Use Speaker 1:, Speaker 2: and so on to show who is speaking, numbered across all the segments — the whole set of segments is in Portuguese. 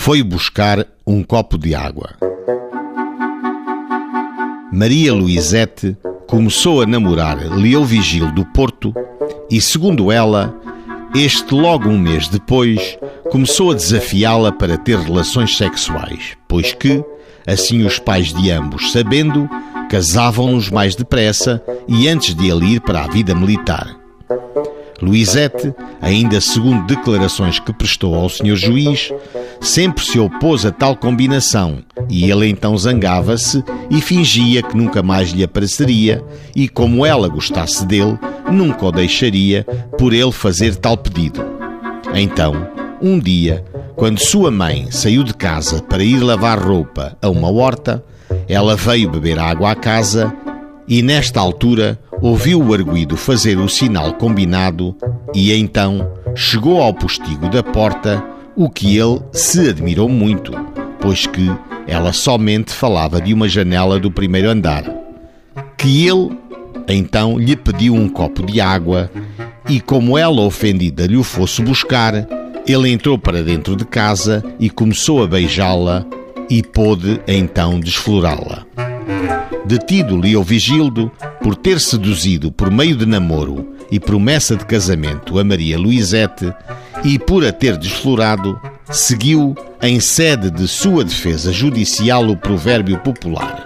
Speaker 1: foi buscar um copo de água. Maria Luizete começou a namorar Leovigil do Porto e, segundo ela, este logo um mês depois começou a desafiá-la para ter relações sexuais, pois que, assim os pais de ambos sabendo, casavam-nos mais depressa e antes de ele ir para a vida militar. Luizete, ainda segundo declarações que prestou ao senhor juiz, sempre se opôs a tal combinação e ele então zangava-se e fingia que nunca mais lhe apareceria e, como ela gostasse dele, nunca o deixaria por ele fazer tal pedido. Então, um dia, quando sua mãe saiu de casa para ir lavar roupa a uma horta, ela veio beber água à casa e, nesta altura, ouviu o arguído fazer o sinal combinado e então chegou ao postigo da porta, o que ele se admirou muito, pois que ela somente falava de uma janela do primeiro andar. Que ele então lhe pediu um copo de água e, como ela ofendida lhe o fosse buscar, ele entrou para dentro de casa e começou a beijá-la e pôde então desflorá-la. Detido Leovigildo por ter seduzido por meio de namoro e promessa de casamento a Maria Luizete e por a ter desflorado, seguiu em sede de sua defesa judicial o provérbio popular: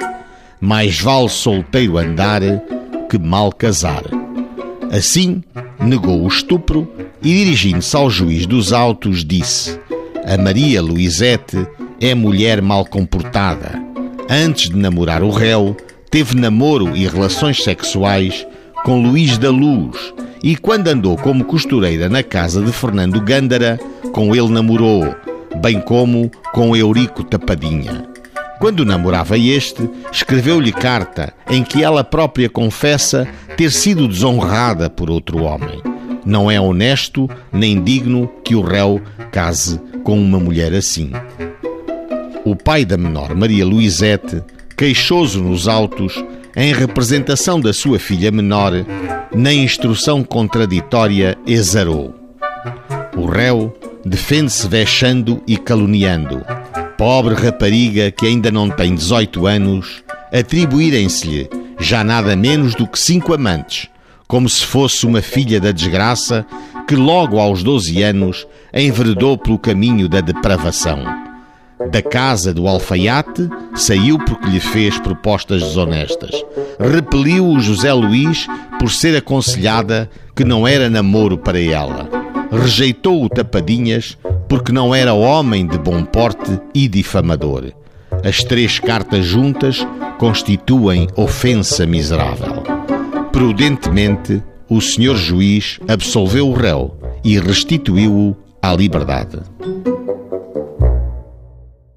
Speaker 1: mais vale solteiro andar que mal casar. Assim, negou o estupro e, dirigindo-se ao juiz dos autos, disse: A Maria Luizete é mulher mal comportada. Antes de namorar o réu, teve namoro e relações sexuais com Luís da Luz e, quando andou como costureira na casa de Fernando Gândara, com ele namorou, bem como com Eurico Tapadinha. Quando namorava este, escreveu-lhe carta em que ela própria confessa ter sido desonrada por outro homem. Não é honesto nem digno que o réu case com uma mulher assim. O pai da menor, Maria Luizete, queixoso nos autos, em representação da sua filha menor, na instrução contraditória exarou. O réu defende-se vexando e caluniando. Pobre rapariga que ainda não tem 18 anos, atribuírem-se-lhe já nada menos do que cinco amantes, como se fosse uma filha da desgraça que logo aos 12 anos enveredou pelo caminho da depravação. Da casa do alfaiate saiu porque lhe fez propostas desonestas. Repeliu o José Luís por ser aconselhada que não era namoro para ela. Rejeitou o Tapadinhas porque não era homem de bom porte e difamador. As três cartas juntas constituem ofensa miserável. Prudentemente, o senhor juiz absolveu o réu e restituiu-o à liberdade.